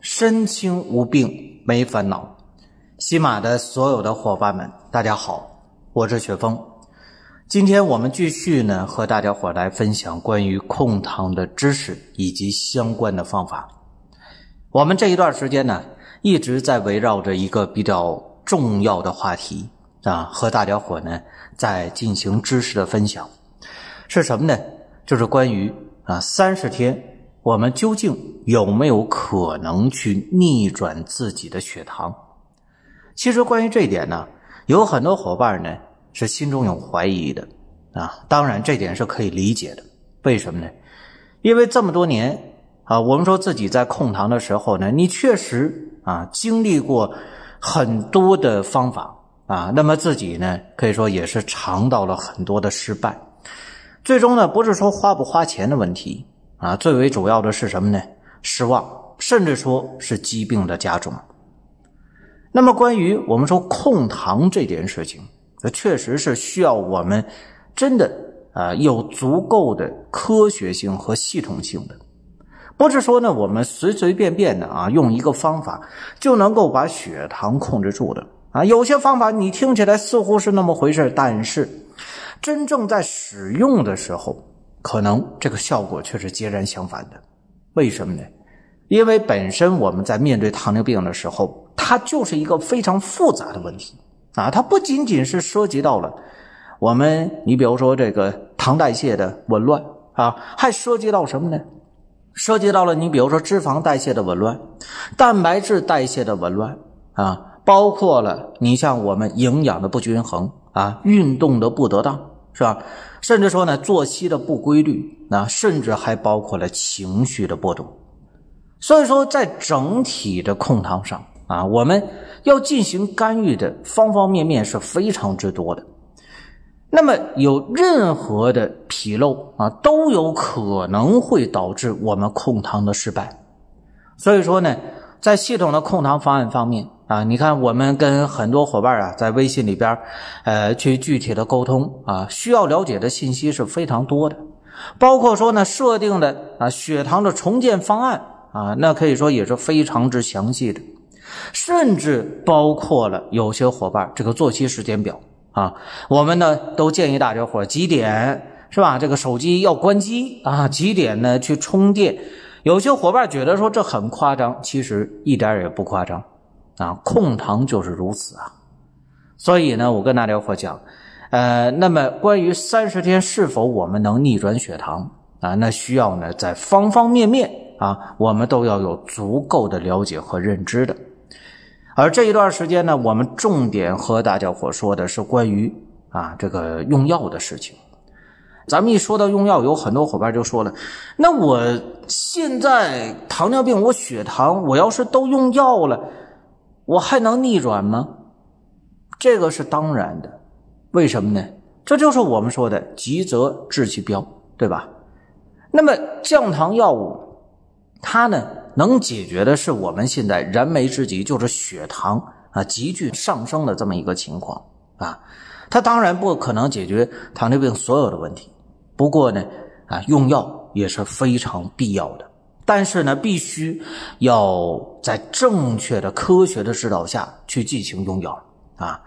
身轻无病没烦恼，喜马的所有的伙伴们，大家好，我是雪峰。今天我们继续呢，和大家伙来分享关于控糖的知识以及相关的方法。我们这一段时间呢，一直在围绕着一个比较重要的话题啊，和大家伙呢在进行知识的分享。是什么呢？就是关于啊三十天。我们究竟有没有可能去逆转自己的血糖？其实关于这一点呢，有很多伙伴呢是心中有怀疑的啊。当然，这点是可以理解的。为什么呢？因为这么多年啊，我们说自己在控糖的时候呢，你确实啊经历过很多的方法啊，那么自己呢可以说也是尝到了很多的失败。最终呢，不是说花不花钱的问题。啊，最为主要的是什么呢？失望，甚至说是疾病的加重。那么，关于我们说控糖这件事情，这确实是需要我们真的啊有足够的科学性和系统性的，不是说呢我们随随便便的啊用一个方法就能够把血糖控制住的啊。有些方法你听起来似乎是那么回事，但是真正在使用的时候。可能这个效果却是截然相反的，为什么呢？因为本身我们在面对糖尿病的时候，它就是一个非常复杂的问题啊！它不仅仅是涉及到了我们，你比如说这个糖代谢的紊乱啊，还涉及到什么呢？涉及到了你比如说脂肪代谢的紊乱、蛋白质代谢的紊乱啊，包括了你像我们营养的不均衡啊，运动的不得当，是吧？甚至说呢，作息的不规律，那甚至还包括了情绪的波动。所以说，在整体的控糖上啊，我们要进行干预的方方面面是非常之多的。那么，有任何的纰漏啊，都有可能会导致我们控糖的失败。所以说呢，在系统的控糖方案方面。啊，你看，我们跟很多伙伴啊，在微信里边，呃，去具体的沟通啊，需要了解的信息是非常多的，包括说呢，设定的啊，血糖的重建方案啊，那可以说也是非常之详细的，甚至包括了有些伙伴这个作息时间表啊，我们呢都建议大家伙几点是吧？这个手机要关机啊，几点呢去充电？有些伙伴觉得说这很夸张，其实一点也不夸张。啊，控糖就是如此啊，所以呢，我跟大家伙讲，呃，那么关于三十天是否我们能逆转血糖啊，那需要呢在方方面面啊，我们都要有足够的了解和认知的。而这一段时间呢，我们重点和大家伙说的是关于啊这个用药的事情。咱们一说到用药，有很多伙伴就说了，那我现在糖尿病，我血糖，我要是都用药了。我还能逆转吗？这个是当然的，为什么呢？这就是我们说的急则治其标，对吧？那么降糖药物，它呢能解决的是我们现在燃眉之急，就是血糖啊急剧上升的这么一个情况啊。它当然不可能解决糖尿病所有的问题，不过呢啊用药也是非常必要的。但是呢，必须要在正确的科学的指导下去进行用药啊。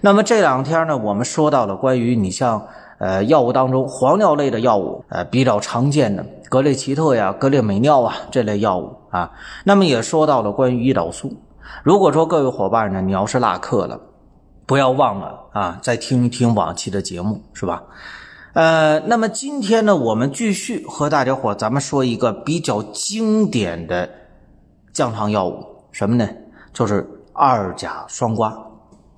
那么这两天呢，我们说到了关于你像呃药物当中黄尿类的药物，呃比较常见的格列齐特呀、格列美脲啊这类药物啊。那么也说到了关于胰岛素。如果说各位伙伴呢，你要是落课了，不要忘了啊，再听一听往期的节目，是吧？呃，那么今天呢，我们继续和大家伙咱们说一个比较经典的降糖药物，什么呢？就是二甲双胍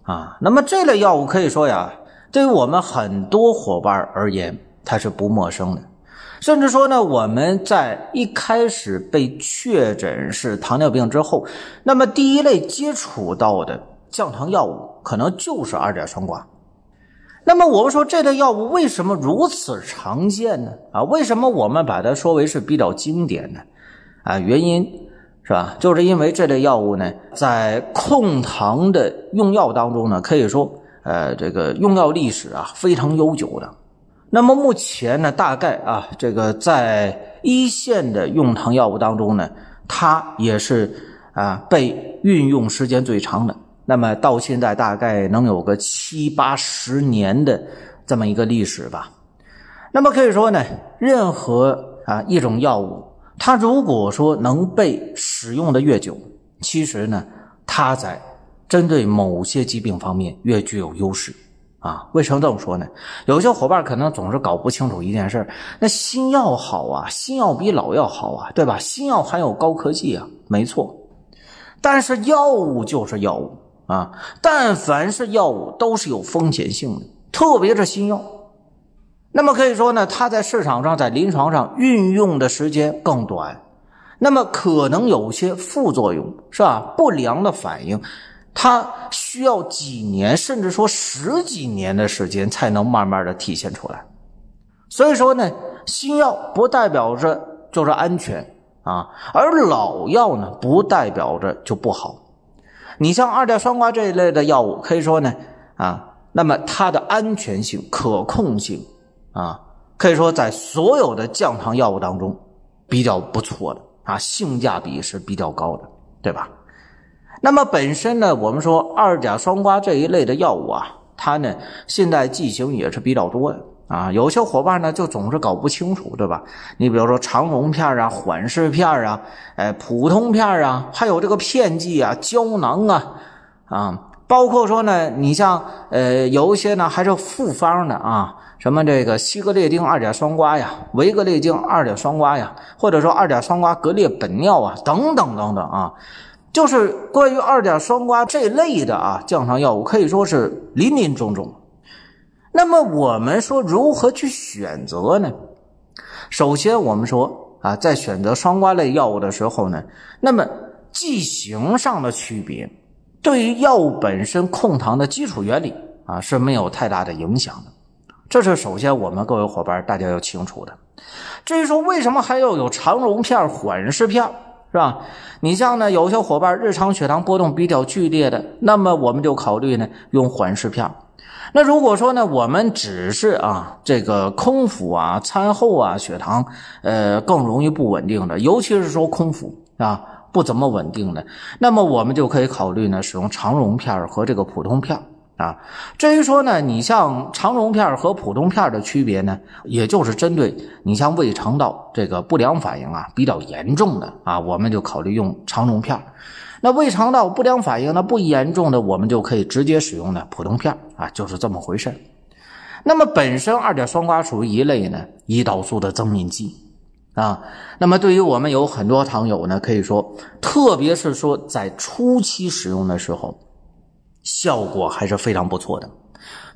啊。那么这类药物可以说呀，对于我们很多伙伴而言，它是不陌生的。甚至说呢，我们在一开始被确诊是糖尿病之后，那么第一类接触到的降糖药物可能就是二甲双胍。那么我们说这类药物为什么如此常见呢？啊，为什么我们把它说为是比较经典呢？啊，原因是吧？就是因为这类药物呢，在控糖的用药当中呢，可以说，呃，这个用药历史啊非常悠久的。那么目前呢，大概啊，这个在一线的用糖药物当中呢，它也是啊被运用时间最长的。那么到现在大概能有个七八十年的这么一个历史吧。那么可以说呢，任何啊一种药物，它如果说能被使用的越久，其实呢，它在针对某些疾病方面越具有优势啊。为什么这么说呢？有些伙伴可能总是搞不清楚一件事那新药好啊，新药比老药好啊，对吧？新药含有高科技啊，没错。但是药物就是药物。啊，但凡是药物都是有风险性的，特别是新药。那么可以说呢，它在市场上、在临床上运用的时间更短，那么可能有些副作用，是吧？不良的反应，它需要几年，甚至说十几年的时间才能慢慢的体现出来。所以说呢，新药不代表着就是安全啊，而老药呢，不代表着就不好。你像二甲双胍这一类的药物，可以说呢，啊，那么它的安全性、可控性，啊，可以说在所有的降糖药物当中比较不错的啊，性价比是比较高的，对吧？那么本身呢，我们说二甲双胍这一类的药物啊，它呢现在剂型也是比较多的。啊，有些伙伴呢就总是搞不清楚，对吧？你比如说长溶片啊、缓释片啊、哎普通片啊，还有这个片剂啊、胶囊啊，啊，包括说呢，你像呃有一些呢还是复方的啊，什么这个西格列丁二甲双胍呀、维格列丁二甲双胍呀，或者说二甲双胍格列本脲啊，等等等等啊，就是关于二甲双胍这类的啊降糖药物，可以说是林林总总。那么我们说如何去选择呢？首先，我们说啊，在选择双胍类药物的时候呢，那么剂型上的区别，对于药物本身控糖的基础原理啊是没有太大的影响的。这是首先我们各位伙伴大家要清楚的。至于说为什么还要有肠溶片、缓释片，是吧？你像呢，有些伙伴日常血糖波动比较剧烈的，那么我们就考虑呢用缓释片。那如果说呢，我们只是啊，这个空腹啊，餐后啊，血糖呃更容易不稳定的，尤其是说空腹啊不怎么稳定的，那么我们就可以考虑呢，使用肠溶片和这个普通片啊。至于说呢，你像肠溶片和普通片的区别呢，也就是针对你像胃肠道这个不良反应啊比较严重的啊，我们就考虑用肠溶片。那胃肠道不良反应呢不严重的，我们就可以直接使用呢普通片啊，就是这么回事那么本身二甲双胍属于一类呢胰岛素的增敏剂啊。那么对于我们有很多糖友呢，可以说，特别是说在初期使用的时候，效果还是非常不错的。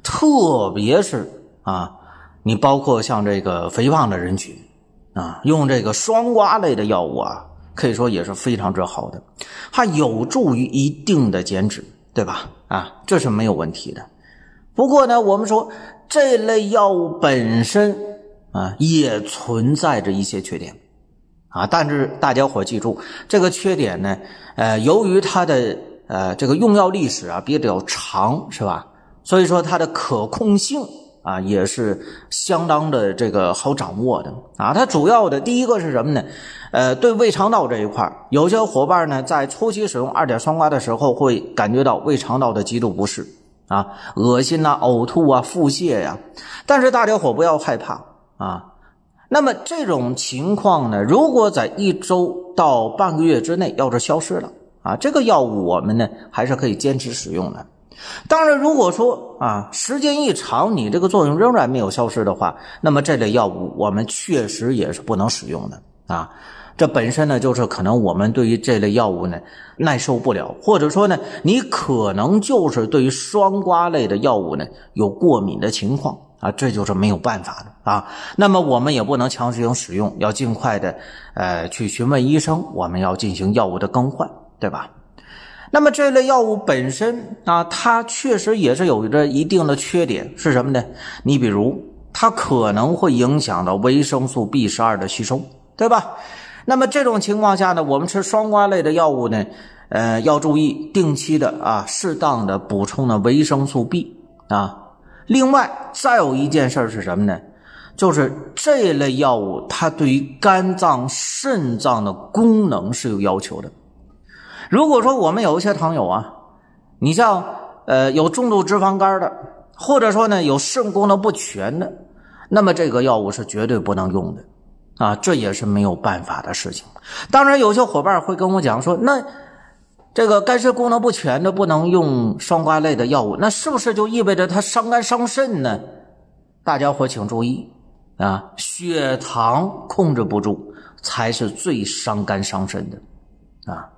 特别是啊，你包括像这个肥胖的人群啊，用这个双胍类的药物啊。可以说也是非常之好的，它有助于一定的减脂，对吧？啊，这是没有问题的。不过呢，我们说这类药物本身啊，也存在着一些缺点啊。但是大家伙记住，这个缺点呢，呃，由于它的呃这个用药历史啊比较长，是吧？所以说它的可控性啊也是相当的这个好掌握的啊。它主要的第一个是什么呢？呃，对胃肠道这一块有些伙伴呢，在初期使用二甲双胍的时候，会感觉到胃肠道的极度不适啊，恶心呐、呕吐啊、腹泻呀。但是大家伙不要害怕啊。那么这种情况呢，如果在一周到半个月之内要是消失了啊，这个药物我们呢还是可以坚持使用的。当然，如果说啊时间一长，你这个作用仍然没有消失的话，那么这类药物我们确实也是不能使用的啊。这本身呢，就是可能我们对于这类药物呢耐受不了，或者说呢，你可能就是对于双胍类的药物呢有过敏的情况啊，这就是没有办法的啊。那么我们也不能强行使用，要尽快的呃去询问医生，我们要进行药物的更换，对吧？那么这类药物本身啊，它确实也是有着一定的缺点，是什么呢？你比如它可能会影响到维生素 B 十二的吸收，对吧？那么这种情况下呢，我们吃双胍类的药物呢？呃，要注意定期的啊，适当的补充的维生素 B 啊。另外，再有一件事是什么呢？就是这类药物它对于肝脏、肾脏的功能是有要求的。如果说我们有一些糖友啊，你像呃有重度脂肪肝的，或者说呢有肾功能不全的，那么这个药物是绝对不能用的啊，这也是没有办法的事情。当然，有些伙伴会跟我讲说，那。这个肝肾功能不全的不能用双胍类的药物，那是不是就意味着它伤肝伤肾呢？大家伙请注意啊，血糖控制不住才是最伤肝伤肾的啊。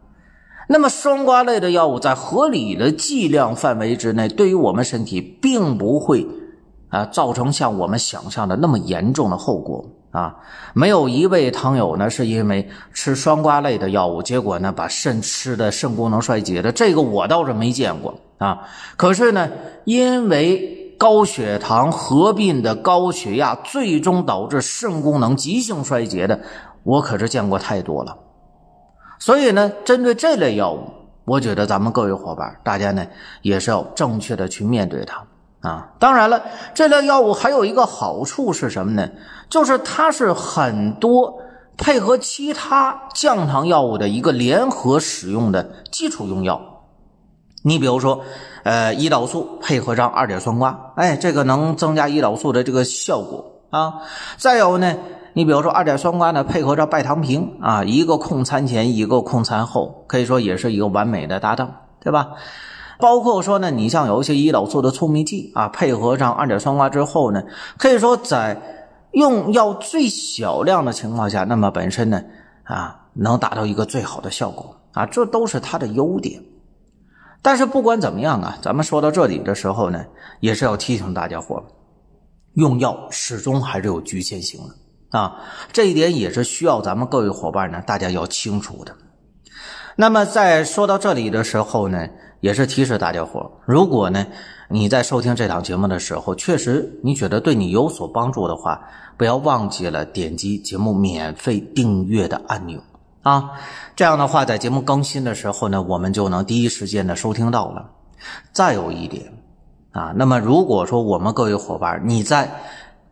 那么双胍类的药物在合理的剂量范围之内，对于我们身体并不会啊造成像我们想象的那么严重的后果。啊，没有一位糖友呢，是因为吃双胍类的药物，结果呢把肾吃的肾功能衰竭的，这个我倒是没见过啊。可是呢，因为高血糖合并的高血压，最终导致肾功能急性衰竭的，我可是见过太多了。所以呢，针对这类药物，我觉得咱们各位伙伴，大家呢也是要正确的去面对它。啊，当然了，这类药物还有一个好处是什么呢？就是它是很多配合其他降糖药物的一个联合使用的基础用药。你比如说，呃，胰岛素配合上二甲双胍，哎，这个能增加胰岛素的这个效果啊。再有呢，你比如说二甲双胍呢配合着拜糖平啊，一个控餐前，一个控餐后，可以说也是一个完美的搭档，对吧？包括说呢，你像有一些胰岛素的促泌剂啊，配合上二甲双胍之后呢，可以说在用药最小量的情况下，那么本身呢啊能达到一个最好的效果啊，这都是它的优点。但是不管怎么样啊，咱们说到这里的时候呢，也是要提醒大家伙，用药始终还是有局限性的啊，这一点也是需要咱们各位伙伴呢，大家要清楚的。那么在说到这里的时候呢。也是提示大家伙，如果呢你在收听这档节目的时候，确实你觉得对你有所帮助的话，不要忘记了点击节目免费订阅的按钮啊。这样的话，在节目更新的时候呢，我们就能第一时间的收听到了。再有一点啊，那么如果说我们各位伙伴你在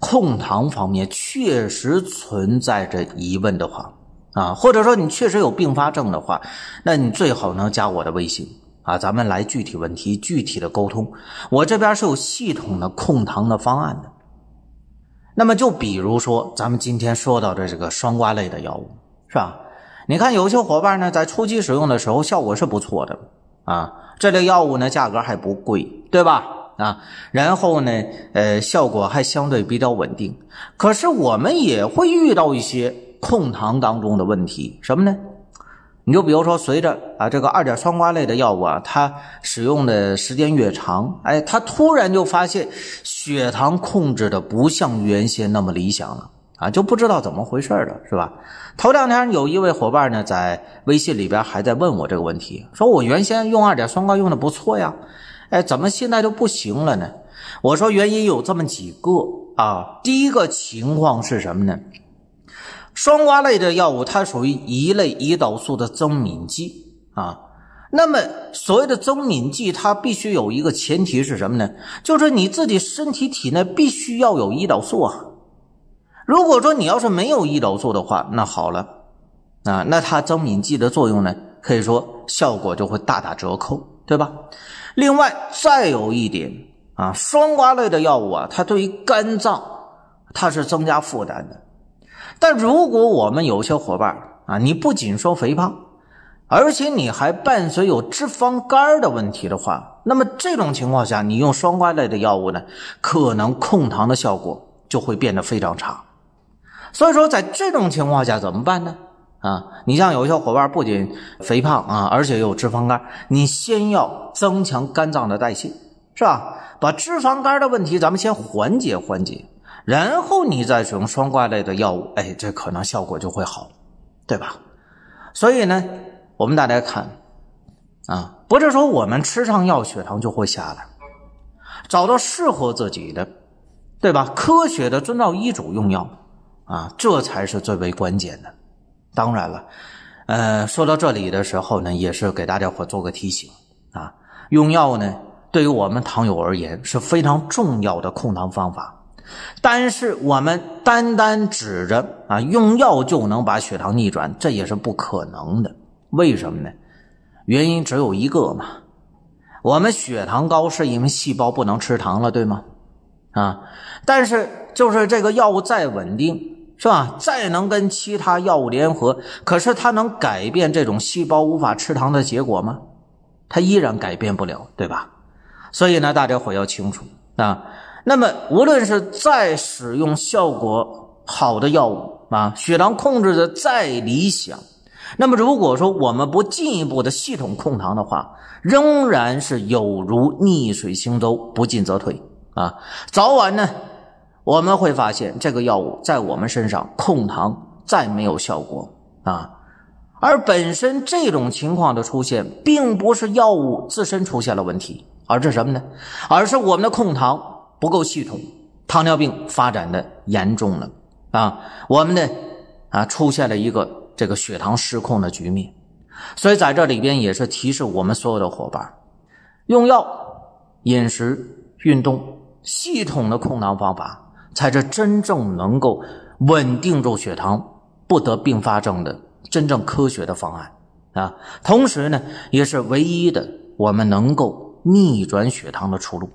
控糖方面确实存在着疑问的话啊，或者说你确实有并发症的话，那你最好能加我的微信。啊，咱们来具体问题具体的沟通。我这边是有系统的控糖的方案的。那么就比如说咱们今天说到的这个双胍类的药物，是吧？你看有些伙伴呢，在初期使用的时候效果是不错的啊。这类药物呢，价格还不贵，对吧？啊，然后呢，呃，效果还相对比较稳定。可是我们也会遇到一些控糖当中的问题，什么呢？你就比如说，随着啊这个二甲双胍类的药物啊，它使用的时间越长，哎，它突然就发现血糖控制的不像原先那么理想了啊，就不知道怎么回事了，是吧？头两天有一位伙伴呢，在微信里边还在问我这个问题，说我原先用二甲双胍用的不错呀，哎，怎么现在就不行了呢？我说原因有这么几个啊，第一个情况是什么呢？双胍类的药物，它属于一类胰岛素的增敏剂啊。那么，所谓的增敏剂，它必须有一个前提是什么呢？就是你自己身体体内必须要有胰岛素啊。如果说你要是没有胰岛素的话，那好了啊，那它增敏剂的作用呢，可以说效果就会大打折扣，对吧？另外，再有一点啊，双胍类的药物啊，它对于肝脏它是增加负担的。但如果我们有些伙伴啊，你不仅说肥胖，而且你还伴随有脂肪肝的问题的话，那么这种情况下，你用双胍类的药物呢，可能控糖的效果就会变得非常差。所以说，在这种情况下怎么办呢？啊，你像有些伙伴不仅肥胖啊，而且有脂肪肝，你先要增强肝脏的代谢是吧？把脂肪肝的问题咱们先缓解缓解，然后你再使用双胍类的药物，哎，这可能效果就会好，对吧？所以呢，我们大家看啊，不是说我们吃上药血糖就会下来，找到适合自己的，对吧？科学的遵照医嘱用药啊，这才是最为关键的。当然了，呃，说到这里的时候呢，也是给大家伙做个提醒啊，用药呢。对于我们糖友而言是非常重要的控糖方法，但是我们单单指着啊用药就能把血糖逆转，这也是不可能的。为什么呢？原因只有一个嘛，我们血糖高是因为细胞不能吃糖了，对吗？啊，但是就是这个药物再稳定，是吧？再能跟其他药物联合，可是它能改变这种细胞无法吃糖的结果吗？它依然改变不了，对吧？所以呢，大家伙要清楚啊。那么，无论是再使用效果好的药物啊，血糖控制的再理想，那么如果说我们不进一步的系统控糖的话，仍然是有如逆水行舟，不进则退啊。早晚呢，我们会发现这个药物在我们身上控糖再没有效果啊。而本身这种情况的出现，并不是药物自身出现了问题。而是什么呢？而是我们的控糖不够系统，糖尿病发展的严重了啊！我们呢啊出现了一个这个血糖失控的局面，所以在这里边也是提示我们所有的伙伴，用药、饮食、运动，系统的控糖方法，才是真正能够稳定住血糖、不得并发症的真正科学的方案啊！同时呢，也是唯一的我们能够。逆转血糖的出路，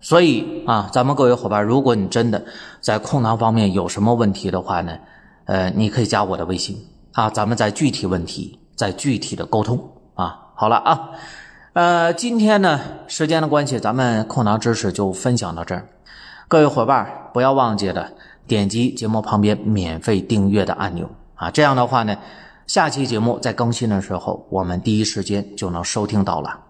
所以啊，咱们各位伙伴，如果你真的在控糖方面有什么问题的话呢，呃，你可以加我的微信啊，咱们再具体问题再具体的沟通啊。好了啊，呃，今天呢时间的关系，咱们控糖知识就分享到这儿。各位伙伴不要忘记了点击节目旁边免费订阅的按钮啊，这样的话呢，下期节目在更新的时候，我们第一时间就能收听到了。